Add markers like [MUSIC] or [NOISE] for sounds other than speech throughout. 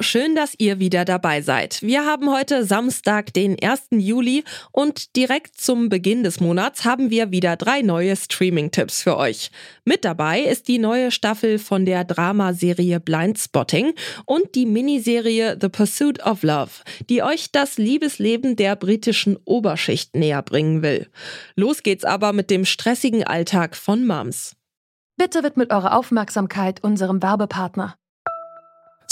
Schön, dass ihr wieder dabei seid. Wir haben heute Samstag, den 1. Juli und direkt zum Beginn des Monats haben wir wieder drei neue Streaming-Tipps für euch. Mit dabei ist die neue Staffel von der Dramaserie Blindspotting und die Miniserie The Pursuit of Love, die euch das Liebesleben der britischen Oberschicht näher bringen will. Los geht's aber mit dem stressigen Alltag von Moms. Bitte widmet eure Aufmerksamkeit unserem Werbepartner.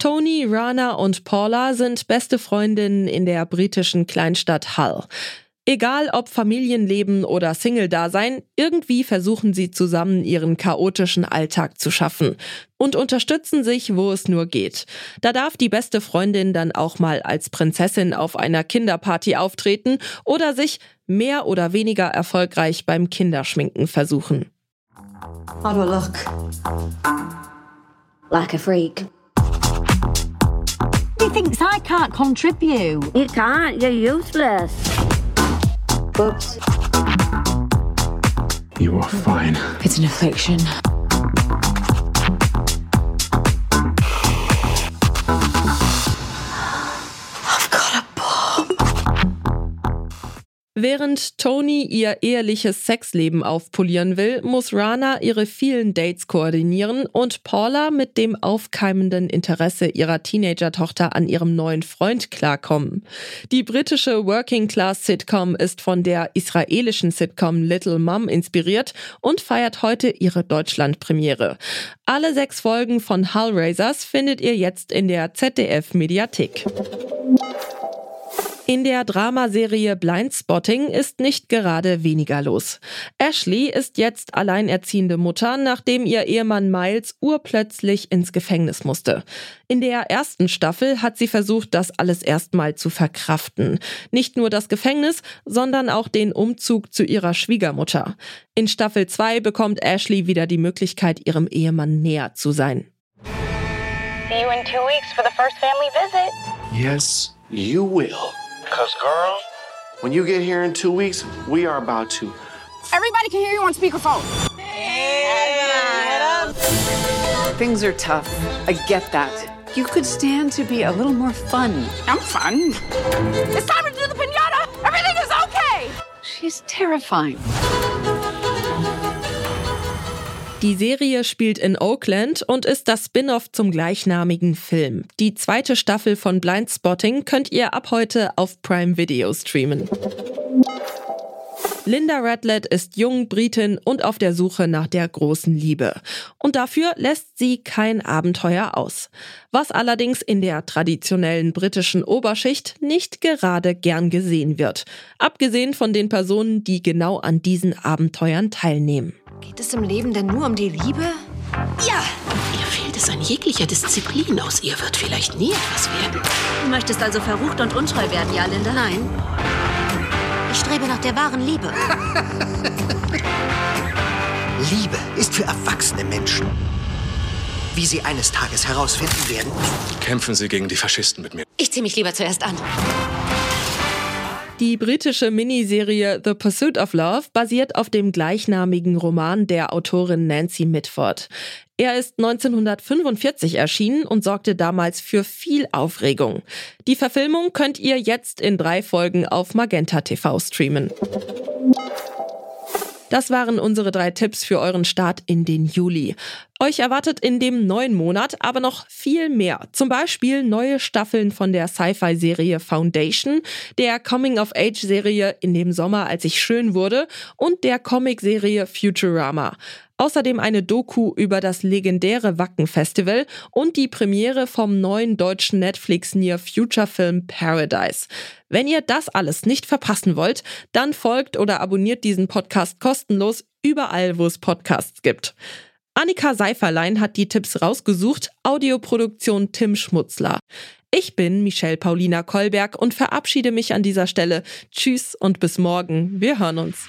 Tony, Rana und Paula sind beste Freundinnen in der britischen Kleinstadt Hull. Egal ob Familienleben oder Single-Dasein, irgendwie versuchen sie zusammen ihren chaotischen Alltag zu schaffen und unterstützen sich, wo es nur geht. Da darf die beste Freundin dann auch mal als Prinzessin auf einer Kinderparty auftreten oder sich mehr oder weniger erfolgreich beim Kinderschminken versuchen. How do I look? Like a freak. He thinks I can't contribute. You can't, you're useless. Oops. You are fine. It's an affliction. Während Tony ihr eheliches Sexleben aufpolieren will, muss Rana ihre vielen Dates koordinieren und Paula mit dem aufkeimenden Interesse ihrer Teenager-Tochter an ihrem neuen Freund klarkommen. Die britische Working-Class-Sitcom ist von der israelischen Sitcom Little Mom inspiriert und feiert heute ihre Deutschland-Premiere. Alle sechs Folgen von Hellraisers findet ihr jetzt in der ZDF-Mediathek. In der Dramaserie Blindspotting ist nicht gerade weniger los. Ashley ist jetzt alleinerziehende Mutter, nachdem ihr Ehemann Miles urplötzlich ins Gefängnis musste. In der ersten Staffel hat sie versucht, das alles erstmal zu verkraften. Nicht nur das Gefängnis, sondern auch den Umzug zu ihrer Schwiegermutter. In Staffel 2 bekommt Ashley wieder die Möglichkeit, ihrem Ehemann näher zu sein. See you in two weeks for the first family visit. Yes, you will. Cause girl, when you get here in two weeks, we are about to. Everybody can hear you on speakerphone. Things are tough. I get that. You could stand to be a little more fun. I'm fun. It's time to do the pinata. Everything is okay. She's terrifying. Die Serie spielt in Oakland und ist das Spin-off zum gleichnamigen Film. Die zweite Staffel von Blindspotting könnt ihr ab heute auf Prime Video streamen. Linda Radlett ist jung, Britin und auf der Suche nach der großen Liebe. Und dafür lässt sie kein Abenteuer aus. Was allerdings in der traditionellen britischen Oberschicht nicht gerade gern gesehen wird. Abgesehen von den Personen, die genau an diesen Abenteuern teilnehmen. Geht es im Leben denn nur um die Liebe? Ja! Ihr fehlt es an jeglicher Disziplin. Aus ihr wird vielleicht nie etwas werden. Du möchtest also verrucht und untreu werden, ja, Linda? Nein. Ich strebe nach der wahren Liebe. [LAUGHS] Liebe ist für erwachsene Menschen. Wie sie eines Tages herausfinden werden. Kämpfen Sie gegen die Faschisten mit mir. Ich ziehe mich lieber zuerst an. Die britische Miniserie The Pursuit of Love basiert auf dem gleichnamigen Roman der Autorin Nancy Mitford. Er ist 1945 erschienen und sorgte damals für viel Aufregung. Die Verfilmung könnt ihr jetzt in drei Folgen auf Magenta TV streamen. Das waren unsere drei Tipps für euren Start in den Juli. Euch erwartet in dem neuen Monat aber noch viel mehr. Zum Beispiel neue Staffeln von der Sci-Fi-Serie Foundation, der Coming-of-Age-Serie In dem Sommer, als ich schön wurde und der Comic-Serie Futurama. Außerdem eine Doku über das legendäre Wacken Festival und die Premiere vom neuen deutschen Netflix Near Future Film Paradise. Wenn ihr das alles nicht verpassen wollt, dann folgt oder abonniert diesen Podcast kostenlos überall, wo es Podcasts gibt. Annika Seiferlein hat die Tipps rausgesucht, Audioproduktion Tim Schmutzler. Ich bin Michelle Paulina Kolberg und verabschiede mich an dieser Stelle. Tschüss und bis morgen. Wir hören uns.